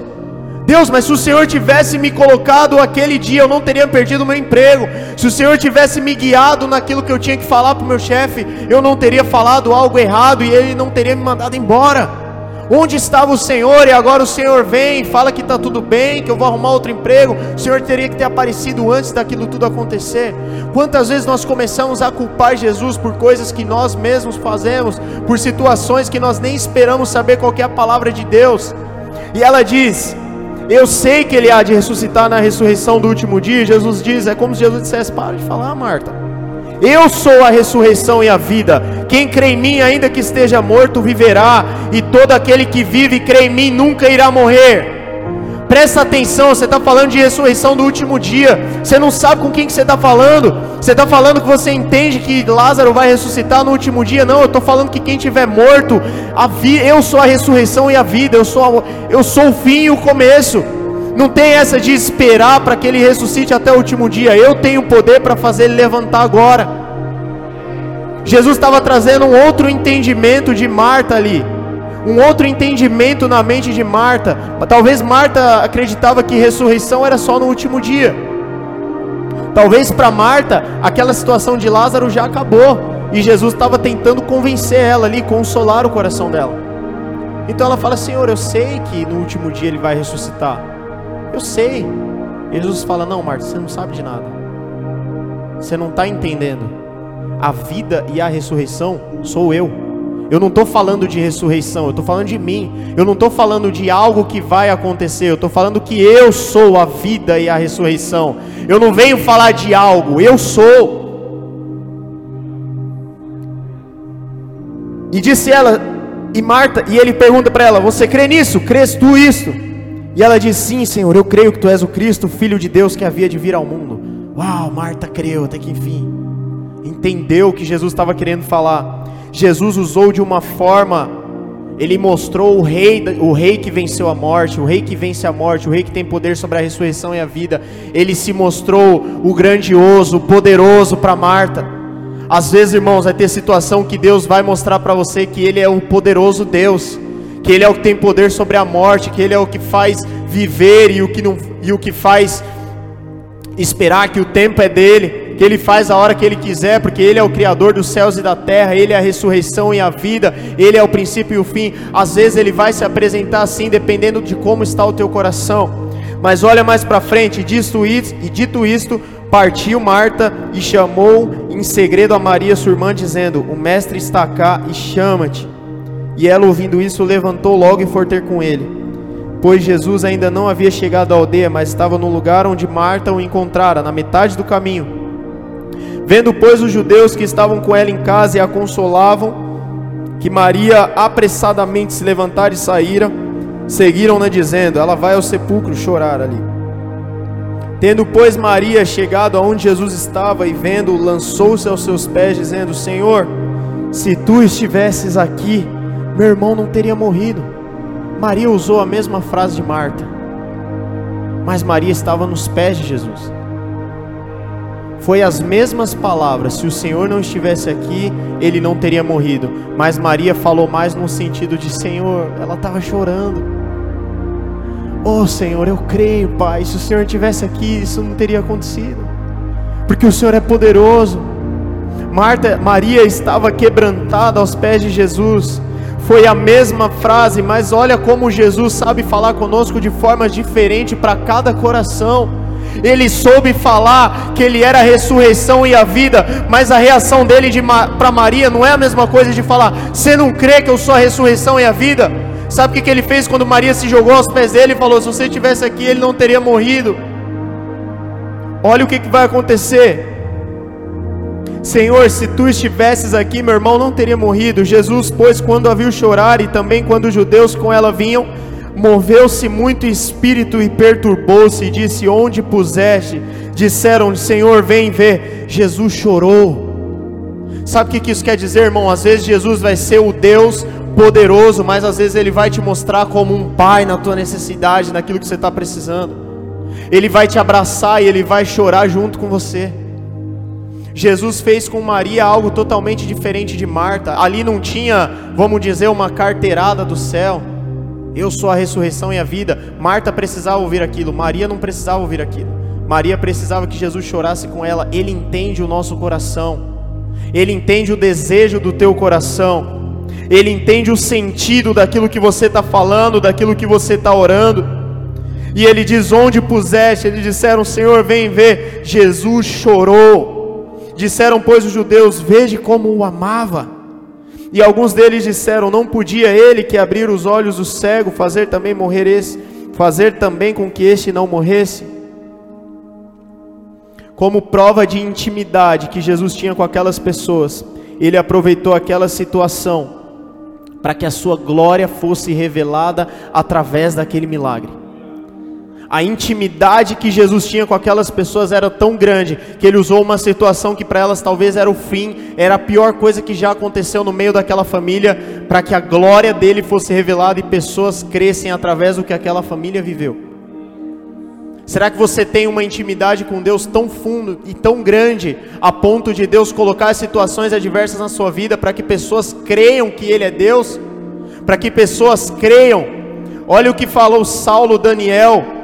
Deus, mas se o Senhor tivesse me colocado aquele dia, eu não teria perdido meu emprego. Se o Senhor tivesse me guiado naquilo que eu tinha que falar para o meu chefe, eu não teria falado algo errado e ele não teria me mandado embora. Onde estava o Senhor e agora o Senhor vem, fala que está tudo bem, que eu vou arrumar outro emprego. O Senhor teria que ter aparecido antes daquilo tudo acontecer. Quantas vezes nós começamos a culpar Jesus por coisas que nós mesmos fazemos, por situações que nós nem esperamos saber qual é a palavra de Deus. E ela diz: Eu sei que ele há de ressuscitar na ressurreição do último dia. Jesus diz: É como se Jesus dissesse: Para de falar, Marta. Eu sou a ressurreição e a vida. Quem crê em mim, ainda que esteja morto, viverá, e todo aquele que vive e crê em mim nunca irá morrer. Presta atenção, você está falando de ressurreição do último dia. Você não sabe com quem que você está falando. Você está falando que você entende que Lázaro vai ressuscitar no último dia. Não, eu estou falando que quem tiver morto, a vi, eu sou a ressurreição e a vida. Eu sou, a, eu sou o fim e o começo. Não tem essa de esperar para que ele ressuscite até o último dia. Eu tenho poder para fazer ele levantar agora. Jesus estava trazendo um outro entendimento de Marta ali. Um outro entendimento na mente de Marta. Talvez Marta acreditava que ressurreição era só no último dia. Talvez para Marta aquela situação de Lázaro já acabou. E Jesus estava tentando convencer ela ali, consolar o coração dela. Então ela fala: Senhor, eu sei que no último dia ele vai ressuscitar. Eu sei. Jesus fala: Não, Marta, você não sabe de nada. Você não está entendendo. A vida e a ressurreição sou eu. Eu não estou falando de ressurreição, eu estou falando de mim. Eu não estou falando de algo que vai acontecer, eu estou falando que eu sou a vida e a ressurreição. Eu não venho falar de algo, eu sou. E disse ela, e Marta, e ele pergunta para ela: Você crê nisso? Crês tu isto? E ela diz: Sim, Senhor, eu creio que tu és o Cristo, filho de Deus que havia de vir ao mundo. Uau, Marta creu até que enfim. Entendeu o que Jesus estava querendo falar. Jesus usou de uma forma, ele mostrou o rei, o rei que venceu a morte, o rei que vence a morte, o rei que tem poder sobre a ressurreição e a vida. Ele se mostrou o grandioso, o poderoso para Marta. Às vezes, irmãos, vai ter situação que Deus vai mostrar para você que Ele é o poderoso Deus que Ele é o que tem poder sobre a morte, que Ele é o que faz viver e o que, não, e o que faz esperar que o tempo é dele, que Ele faz a hora que Ele quiser, porque Ele é o Criador dos céus e da terra, Ele é a ressurreição e a vida, Ele é o princípio e o fim. Às vezes Ele vai se apresentar assim, dependendo de como está o teu coração. Mas olha mais para frente, dito isto, e dito isto, partiu Marta e chamou em segredo a Maria, sua irmã, dizendo: O mestre está cá e chama-te. E ela, ouvindo isso, levantou logo e foi ter com ele. Pois Jesus ainda não havia chegado à aldeia, mas estava no lugar onde Marta o encontrara, na metade do caminho. Vendo, pois, os judeus que estavam com ela em casa e a consolavam, que Maria apressadamente se levantara e saíra, seguiram-na dizendo: Ela vai ao sepulcro chorar ali. Tendo, pois, Maria chegado aonde Jesus estava e vendo, lançou-se aos seus pés, dizendo: Senhor, se tu estivesses aqui, meu irmão não teria morrido. Maria usou a mesma frase de Marta, mas Maria estava nos pés de Jesus. Foi as mesmas palavras. Se o Senhor não estivesse aqui, ele não teria morrido. Mas Maria falou mais no sentido de: Senhor, ela estava chorando. Oh Senhor, eu creio, Pai. Se o Senhor estivesse aqui, isso não teria acontecido. Porque o Senhor é poderoso. Marta, Maria estava quebrantada aos pés de Jesus foi a mesma frase, mas olha como Jesus sabe falar conosco de formas diferentes para cada coração. Ele soube falar que ele era a ressurreição e a vida, mas a reação dele de para Maria não é a mesma coisa de falar: "Você não crê que eu sou a ressurreição e a vida?" Sabe o que, que ele fez quando Maria se jogou aos pés dele e falou: "Se você estivesse aqui, ele não teria morrido." Olha o que, que vai acontecer. Senhor, se tu estivesses aqui, meu irmão não teria morrido. Jesus, pois, quando a viu chorar e também quando os judeus com ela vinham, moveu-se muito espírito e perturbou-se e disse: Onde puseste? Disseram: Senhor, vem ver. Jesus chorou. Sabe o que isso quer dizer, irmão? Às vezes Jesus vai ser o Deus poderoso, mas às vezes ele vai te mostrar como um pai na tua necessidade, naquilo que você está precisando. Ele vai te abraçar e ele vai chorar junto com você. Jesus fez com Maria algo totalmente diferente de Marta. Ali não tinha, vamos dizer, uma carteirada do céu. Eu sou a ressurreição e a vida. Marta precisava ouvir aquilo, Maria não precisava ouvir aquilo. Maria precisava que Jesus chorasse com ela. Ele entende o nosso coração. Ele entende o desejo do teu coração. Ele entende o sentido daquilo que você está falando, daquilo que você está orando. E ele diz: Onde puseste? Eles disseram: Senhor, vem ver. Jesus chorou. Disseram, pois, os judeus: Veja como o amava. E alguns deles disseram: Não podia ele que abrir os olhos do cego fazer também morrer esse, fazer também com que este não morresse? Como prova de intimidade que Jesus tinha com aquelas pessoas, ele aproveitou aquela situação para que a sua glória fosse revelada através daquele milagre a intimidade que Jesus tinha com aquelas pessoas era tão grande que ele usou uma situação que para elas talvez era o fim, era a pior coisa que já aconteceu no meio daquela família, para que a glória dele fosse revelada e pessoas crescem através do que aquela família viveu. Será que você tem uma intimidade com Deus tão fundo e tão grande a ponto de Deus colocar situações adversas na sua vida para que pessoas creiam que Ele é Deus? Para que pessoas creiam. Olha o que falou Saulo Daniel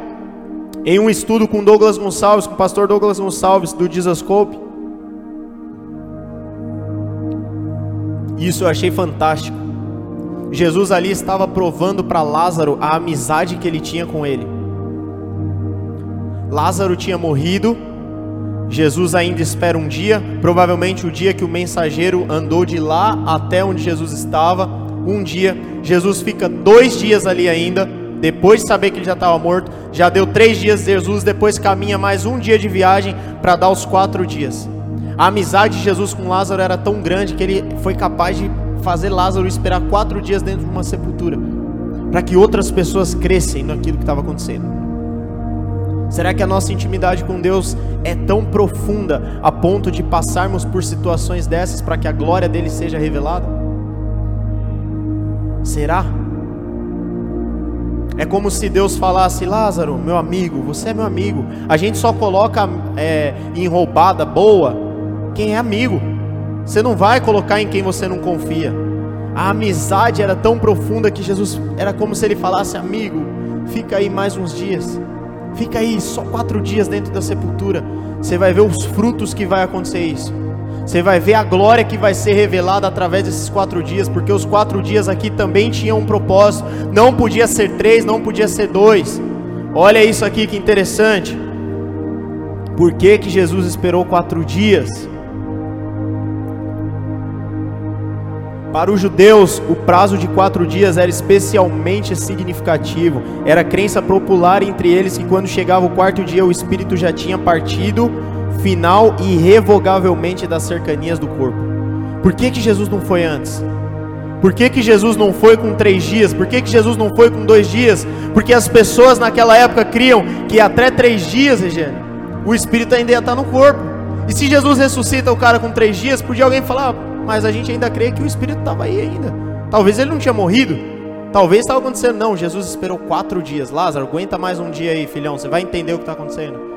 em um estudo com Douglas Gonçalves, com o pastor Douglas Gonçalves do Dizascope. Isso eu achei fantástico. Jesus ali estava provando para Lázaro a amizade que ele tinha com ele. Lázaro tinha morrido, Jesus ainda espera um dia, provavelmente o dia que o mensageiro andou de lá até onde Jesus estava. Um dia, Jesus fica dois dias ali ainda depois de saber que ele já estava morto, já deu três dias de Jesus, depois caminha mais um dia de viagem para dar os quatro dias. A amizade de Jesus com Lázaro era tão grande que ele foi capaz de fazer Lázaro esperar quatro dias dentro de uma sepultura, para que outras pessoas crescem naquilo que estava acontecendo. Será que a nossa intimidade com Deus é tão profunda a ponto de passarmos por situações dessas para que a glória dele seja revelada? Será? É como se Deus falasse: Lázaro, meu amigo, você é meu amigo. A gente só coloca é, em roubada boa quem é amigo. Você não vai colocar em quem você não confia. A amizade era tão profunda que Jesus era como se ele falasse: Amigo, fica aí mais uns dias. Fica aí só quatro dias dentro da sepultura. Você vai ver os frutos que vai acontecer isso. Você vai ver a glória que vai ser revelada através desses quatro dias, porque os quatro dias aqui também tinham um propósito. Não podia ser três, não podia ser dois. Olha isso aqui que interessante. Por que, que Jesus esperou quatro dias? Para os judeus, o prazo de quatro dias era especialmente significativo. Era crença popular entre eles que quando chegava o quarto dia o espírito já tinha partido final e irrevogavelmente das cercanias do corpo. Por que, que Jesus não foi antes? Por que, que Jesus não foi com três dias? Por que, que Jesus não foi com dois dias? Porque as pessoas naquela época criam que até três dias, Regiane, o Espírito ainda ia estar no corpo. E se Jesus ressuscita o cara com três dias, podia alguém falar, ah, mas a gente ainda crê que o Espírito estava aí ainda. Talvez ele não tinha morrido. Talvez estava acontecendo. Não, Jesus esperou quatro dias. Lázaro, aguenta mais um dia aí, filhão. Você vai entender o que está acontecendo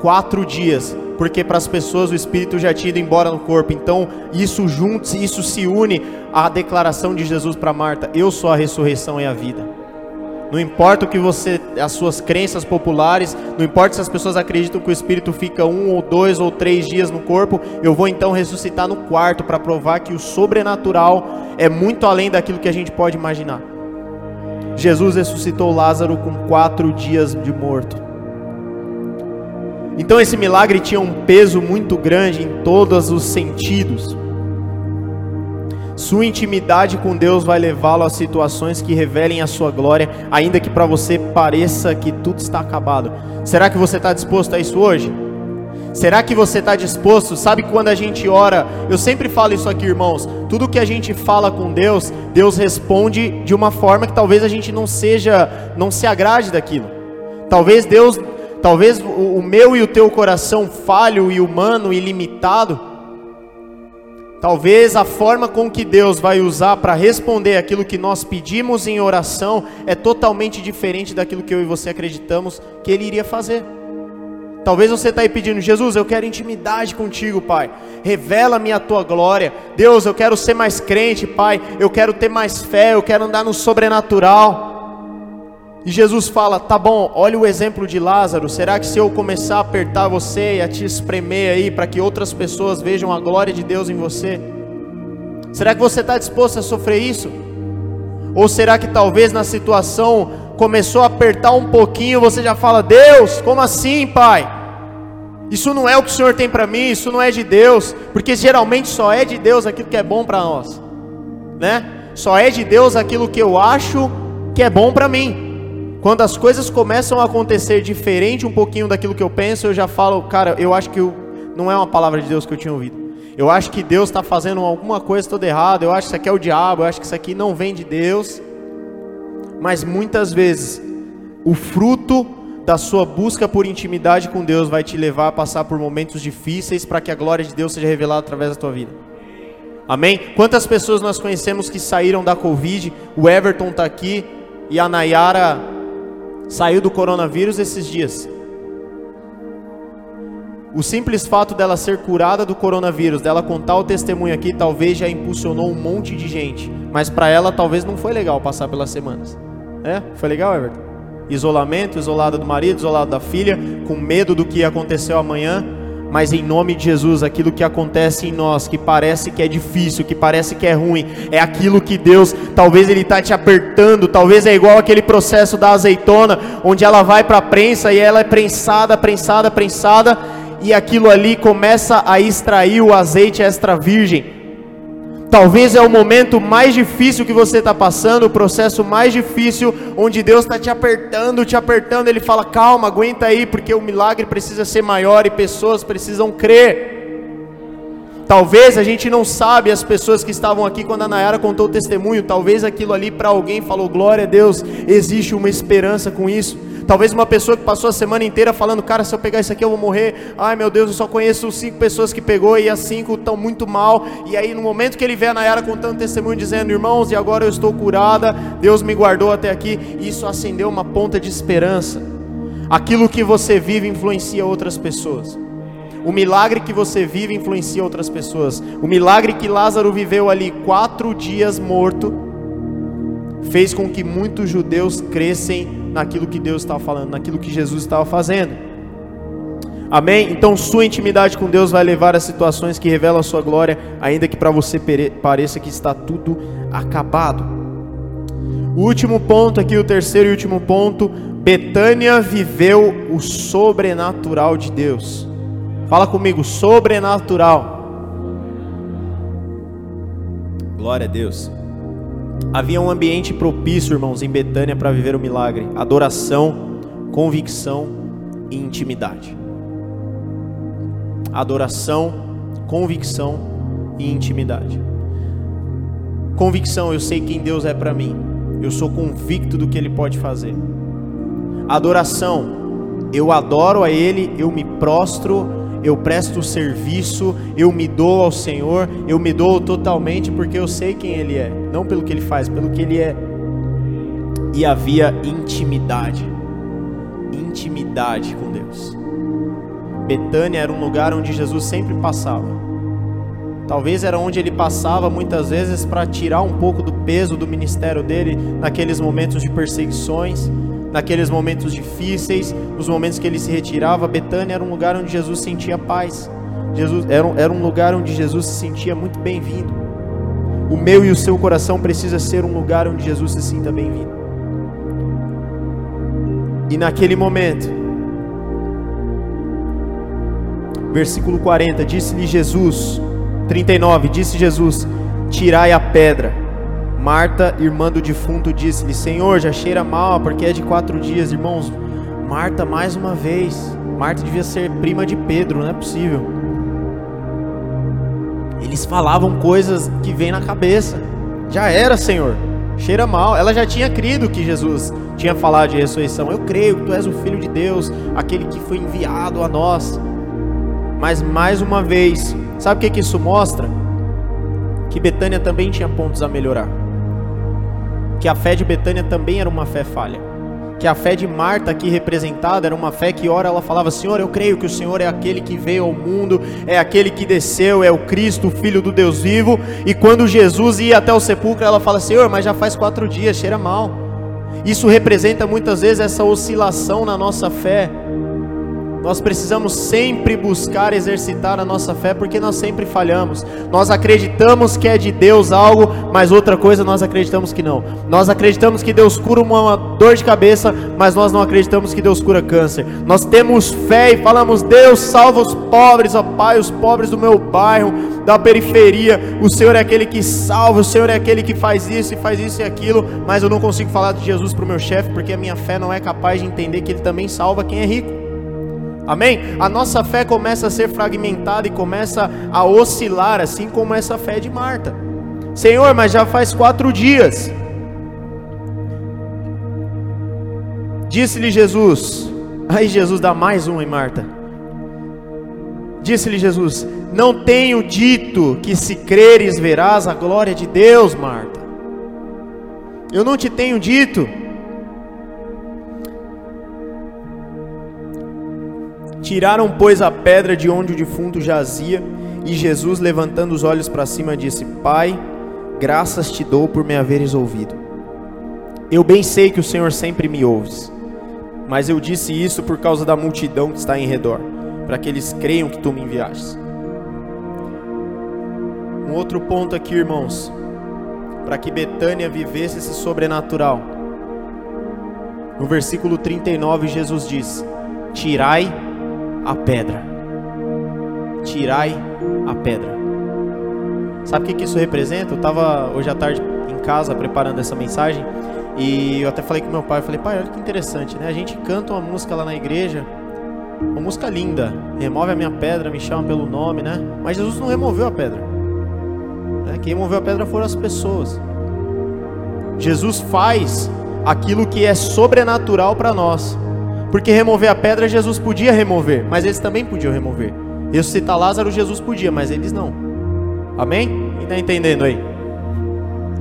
quatro dias, porque para as pessoas o espírito já tinha ido embora no corpo. Então, isso juntos, isso se une à declaração de Jesus para Marta: Eu sou a ressurreição e a vida. Não importa o que você, as suas crenças populares, não importa se as pessoas acreditam que o espírito fica um ou dois ou três dias no corpo, eu vou então ressuscitar no quarto para provar que o sobrenatural é muito além daquilo que a gente pode imaginar. Jesus ressuscitou Lázaro com quatro dias de morto. Então esse milagre tinha um peso muito grande em todos os sentidos. Sua intimidade com Deus vai levá-lo a situações que revelem a sua glória, ainda que para você pareça que tudo está acabado. Será que você está disposto a isso hoje? Será que você está disposto? Sabe quando a gente ora, eu sempre falo isso aqui, irmãos. Tudo que a gente fala com Deus, Deus responde de uma forma que talvez a gente não seja, não se agrade daquilo. Talvez Deus, talvez o, meu e o teu coração falho e humano e limitado, talvez a forma com que Deus vai usar para responder aquilo que nós pedimos em oração é totalmente diferente daquilo que eu e você acreditamos que Ele iria fazer. Talvez você está aí pedindo, Jesus, eu quero intimidade contigo, Pai. Revela-me a tua glória. Deus, eu quero ser mais crente, Pai. Eu quero ter mais fé, eu quero andar no sobrenatural. E Jesus fala: tá bom, olha o exemplo de Lázaro. Será que se eu começar a apertar você e a te espremer aí para que outras pessoas vejam a glória de Deus em você? Será que você está disposto a sofrer isso? Ou será que talvez na situação começou a apertar um pouquinho, você já fala: Deus, como assim, Pai? Isso não é o que o Senhor tem para mim, isso não é de Deus, porque geralmente só é de Deus aquilo que é bom para nós, né? Só é de Deus aquilo que eu acho que é bom para mim. Quando as coisas começam a acontecer diferente um pouquinho daquilo que eu penso, eu já falo, cara, eu acho que eu, não é uma palavra de Deus que eu tinha ouvido. Eu acho que Deus está fazendo alguma coisa toda errada. Eu acho que isso aqui é o diabo. Eu acho que isso aqui não vem de Deus mas muitas vezes o fruto da sua busca por intimidade com Deus vai te levar a passar por momentos difíceis para que a glória de Deus seja revelada através da tua vida. Amém? Quantas pessoas nós conhecemos que saíram da Covid? O Everton está aqui e a Nayara saiu do coronavírus esses dias. O simples fato dela ser curada do coronavírus, dela contar o testemunho aqui, talvez já impulsionou um monte de gente. Mas para ela, talvez não foi legal passar pelas semanas. É? Foi legal, Everton? Isolamento, isolada do marido, isolada da filha, com medo do que aconteceu amanhã. Mas em nome de Jesus, aquilo que acontece em nós, que parece que é difícil, que parece que é ruim, é aquilo que Deus, talvez Ele está te apertando, talvez é igual aquele processo da azeitona, onde ela vai para a prensa e ela é prensada, prensada, prensada, e aquilo ali começa a extrair o azeite extra virgem. Talvez é o momento mais difícil que você está passando, o processo mais difícil, onde Deus está te apertando, te apertando. Ele fala: calma, aguenta aí, porque o milagre precisa ser maior e pessoas precisam crer. Talvez a gente não sabe as pessoas que estavam aqui quando a Nayara contou o testemunho. Talvez aquilo ali para alguém falou: glória a Deus, existe uma esperança com isso. Talvez uma pessoa que passou a semana inteira falando, cara, se eu pegar isso aqui eu vou morrer. Ai meu Deus, eu só conheço cinco pessoas que pegou e as cinco estão muito mal. E aí no momento que ele vê a Nayara contando testemunho, dizendo, irmãos, e agora eu estou curada, Deus me guardou até aqui. Isso acendeu uma ponta de esperança. Aquilo que você vive influencia outras pessoas. O milagre que você vive influencia outras pessoas. O milagre que Lázaro viveu ali quatro dias morto fez com que muitos judeus crescem naquilo que Deus estava falando, naquilo que Jesus estava fazendo. Amém? Então, sua intimidade com Deus vai levar a situações que revelam a sua glória, ainda que para você pareça que está tudo acabado. O último ponto aqui, o terceiro e último ponto, Betânia viveu o sobrenatural de Deus. Fala comigo, sobrenatural. Glória a Deus. Havia um ambiente propício, irmãos, em Betânia para viver o milagre: adoração, convicção e intimidade. Adoração, convicção e intimidade. Convicção, eu sei quem Deus é para mim. Eu sou convicto do que Ele pode fazer. Adoração, eu adoro a Ele, eu me prostro eu presto serviço, eu me dou ao Senhor, eu me dou totalmente porque eu sei quem Ele é, não pelo que Ele faz, pelo que Ele é. E havia intimidade, intimidade com Deus. Betânia era um lugar onde Jesus sempre passava. Talvez era onde ele passava muitas vezes para tirar um pouco do peso do ministério dele naqueles momentos de perseguições naqueles momentos difíceis, nos momentos que ele se retirava, Betânia era um lugar onde Jesus sentia paz. Jesus era era um lugar onde Jesus se sentia muito bem-vindo. O meu e o seu coração precisa ser um lugar onde Jesus se sinta bem-vindo. E naquele momento, versículo 40, disse-lhe Jesus, 39, disse Jesus: Tirai a pedra. Marta, irmã do defunto, disse-lhe: Senhor, já cheira mal, porque é de quatro dias. Irmãos, Marta, mais uma vez, Marta devia ser prima de Pedro, não é possível. Eles falavam coisas que vêm na cabeça. Já era, Senhor. Cheira mal. Ela já tinha crido que Jesus tinha falado de ressurreição. Eu creio que tu és o filho de Deus, aquele que foi enviado a nós. Mas mais uma vez, sabe o que, que isso mostra? Que Betânia também tinha pontos a melhorar. Que a fé de Betânia também era uma fé falha que a fé de Marta aqui representada era uma fé que ora ela falava: Senhor, eu creio que o Senhor é aquele que veio ao mundo, é aquele que desceu, é o Cristo, o Filho do Deus vivo. E quando Jesus ia até o sepulcro, ela fala: Senhor, mas já faz quatro dias, cheira mal. Isso representa muitas vezes essa oscilação na nossa fé. Nós precisamos sempre buscar exercitar a nossa fé, porque nós sempre falhamos. Nós acreditamos que é de Deus algo, mas outra coisa nós acreditamos que não. Nós acreditamos que Deus cura uma dor de cabeça, mas nós não acreditamos que Deus cura câncer. Nós temos fé e falamos: Deus salva os pobres, ó Pai, os pobres do meu bairro, da periferia. O Senhor é aquele que salva, o Senhor é aquele que faz isso e faz isso e aquilo, mas eu não consigo falar de Jesus para o meu chefe, porque a minha fé não é capaz de entender que Ele também salva quem é rico. Amém? A nossa fé começa a ser fragmentada e começa a oscilar, assim como essa fé de Marta. Senhor, mas já faz quatro dias. Disse-lhe Jesus. Aí Jesus dá mais um em Marta. Disse-lhe Jesus: Não tenho dito que se creres verás a glória de Deus, Marta. Eu não te tenho dito Tiraram, pois, a pedra de onde o defunto jazia, e Jesus, levantando os olhos para cima, disse: Pai, graças te dou por me haveres ouvido. Eu bem sei que o Senhor sempre me ouves, mas eu disse isso por causa da multidão que está em redor, para que eles creiam que tu me enviaste. Um outro ponto aqui, irmãos, para que Betânia vivesse esse sobrenatural. No versículo 39, Jesus diz: Tirai a pedra. Tirai a pedra. Sabe o que, isso representa? Eu estava hoje à tarde em casa preparando essa mensagem e eu até falei com meu pai, eu falei, pai, olha que interessante, né? A gente canta uma música lá na igreja, uma música linda, remove a minha pedra, me chama pelo nome, né? Mas Jesus não removeu a pedra. Né? Quem removeu a pedra foram as pessoas. Jesus faz aquilo que é sobrenatural para nós. Porque remover a pedra Jesus podia remover, mas eles também podiam remover. Ressuscitar Lázaro Jesus podia, mas eles não. Amém? Quem está entendendo aí?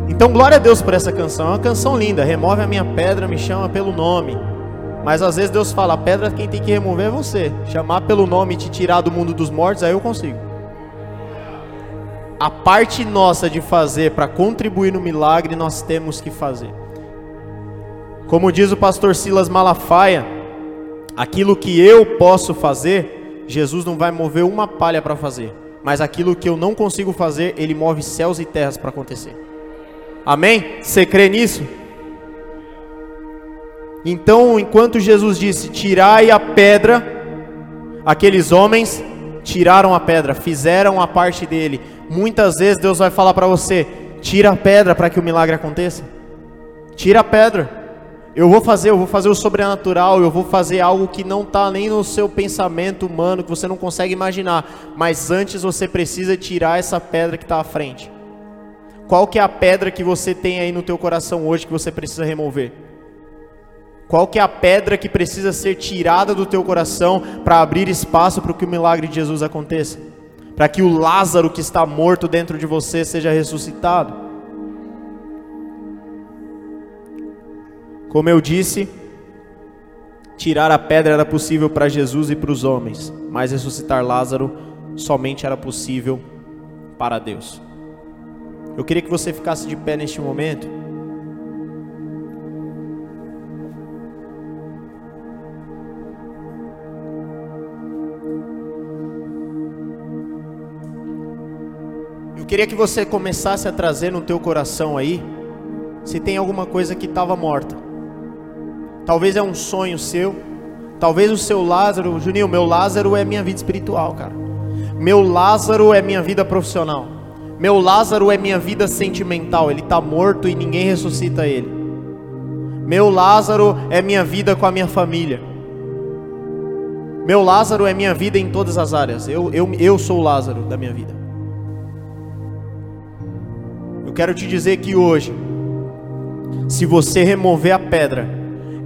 Então, glória a Deus por essa canção. É uma canção linda. Remove a minha pedra, me chama pelo nome. Mas às vezes Deus fala: a pedra quem tem que remover é você. Chamar pelo nome e te tirar do mundo dos mortos, aí eu consigo. A parte nossa de fazer para contribuir no milagre, nós temos que fazer. Como diz o pastor Silas Malafaia, Aquilo que eu posso fazer, Jesus não vai mover uma palha para fazer. Mas aquilo que eu não consigo fazer, Ele move céus e terras para acontecer. Amém? Você crê nisso? Então, enquanto Jesus disse: Tirai a pedra, aqueles homens tiraram a pedra, fizeram a parte dele. Muitas vezes Deus vai falar para você: Tira a pedra para que o milagre aconteça. Tira a pedra. Eu vou fazer, eu vou fazer o sobrenatural, eu vou fazer algo que não está nem no seu pensamento humano, que você não consegue imaginar. Mas antes você precisa tirar essa pedra que está à frente. Qual que é a pedra que você tem aí no teu coração hoje que você precisa remover? Qual que é a pedra que precisa ser tirada do teu coração para abrir espaço para que o milagre de Jesus aconteça? Para que o Lázaro que está morto dentro de você seja ressuscitado? Como eu disse, tirar a pedra era possível para Jesus e para os homens, mas ressuscitar Lázaro somente era possível para Deus. Eu queria que você ficasse de pé neste momento. Eu queria que você começasse a trazer no teu coração aí, se tem alguma coisa que estava morta. Talvez é um sonho seu. Talvez o seu Lázaro, Juninho, meu Lázaro é minha vida espiritual, cara. Meu Lázaro é minha vida profissional. Meu Lázaro é minha vida sentimental. Ele está morto e ninguém ressuscita ele. Meu Lázaro é minha vida com a minha família. meu Lázaro é minha vida em todas as áreas. Eu, eu, eu sou o Lázaro da minha vida. Eu quero te dizer que hoje, se você remover a pedra,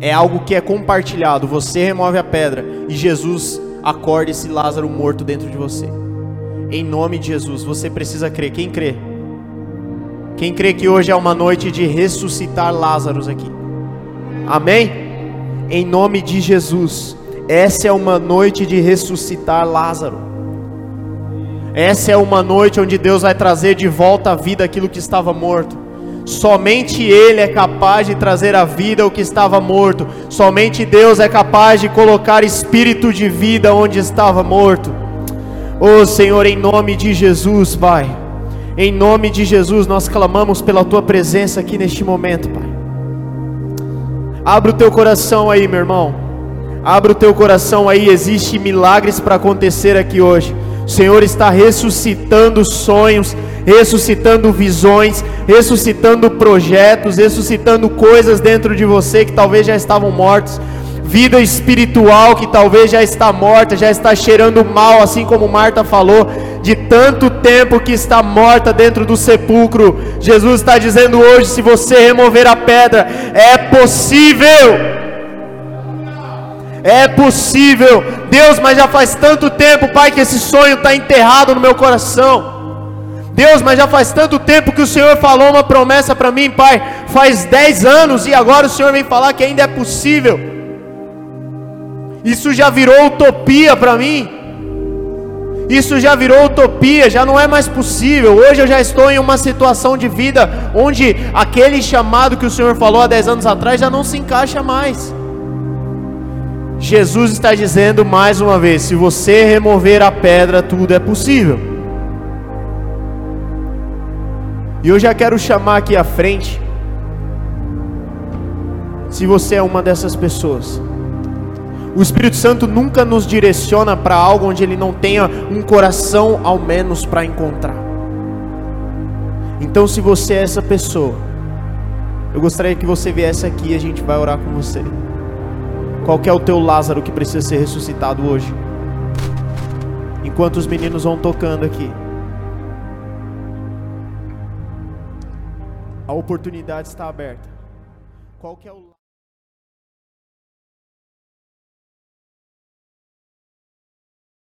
é algo que é compartilhado. Você remove a pedra e Jesus acorda esse Lázaro morto dentro de você. Em nome de Jesus, você precisa crer. Quem crê? Quem crê que hoje é uma noite de ressuscitar Lázaros aqui? Amém? Em nome de Jesus. Essa é uma noite de ressuscitar Lázaro. Essa é uma noite onde Deus vai trazer de volta à vida aquilo que estava morto. Somente Ele é capaz de trazer à vida o que estava morto. Somente Deus é capaz de colocar espírito de vida onde estava morto. Oh Senhor, em nome de Jesus, Pai. Em nome de Jesus, nós clamamos pela Tua presença aqui neste momento, Pai. Abra o teu coração aí, meu irmão. Abra o teu coração aí, existe milagres para acontecer aqui hoje. O Senhor está ressuscitando sonhos, ressuscitando visões, ressuscitando projetos, ressuscitando coisas dentro de você que talvez já estavam mortos. Vida espiritual que talvez já está morta, já está cheirando mal, assim como Marta falou, de tanto tempo que está morta dentro do sepulcro. Jesus está dizendo hoje: se você remover a pedra, é possível. É possível, Deus, mas já faz tanto tempo, Pai, que esse sonho está enterrado no meu coração. Deus, mas já faz tanto tempo que o Senhor falou uma promessa para mim, Pai. Faz dez anos e agora o Senhor vem falar que ainda é possível. Isso já virou utopia para mim. Isso já virou utopia, já não é mais possível. Hoje eu já estou em uma situação de vida onde aquele chamado que o Senhor falou há dez anos atrás já não se encaixa mais. Jesus está dizendo mais uma vez: se você remover a pedra, tudo é possível. E eu já quero chamar aqui à frente, se você é uma dessas pessoas. O Espírito Santo nunca nos direciona para algo onde ele não tenha um coração ao menos para encontrar. Então, se você é essa pessoa, eu gostaria que você viesse aqui e a gente vai orar com você. Qual é o teu Lázaro que precisa ser ressuscitado hoje? Enquanto os meninos vão tocando aqui. A oportunidade está aberta. Qual é o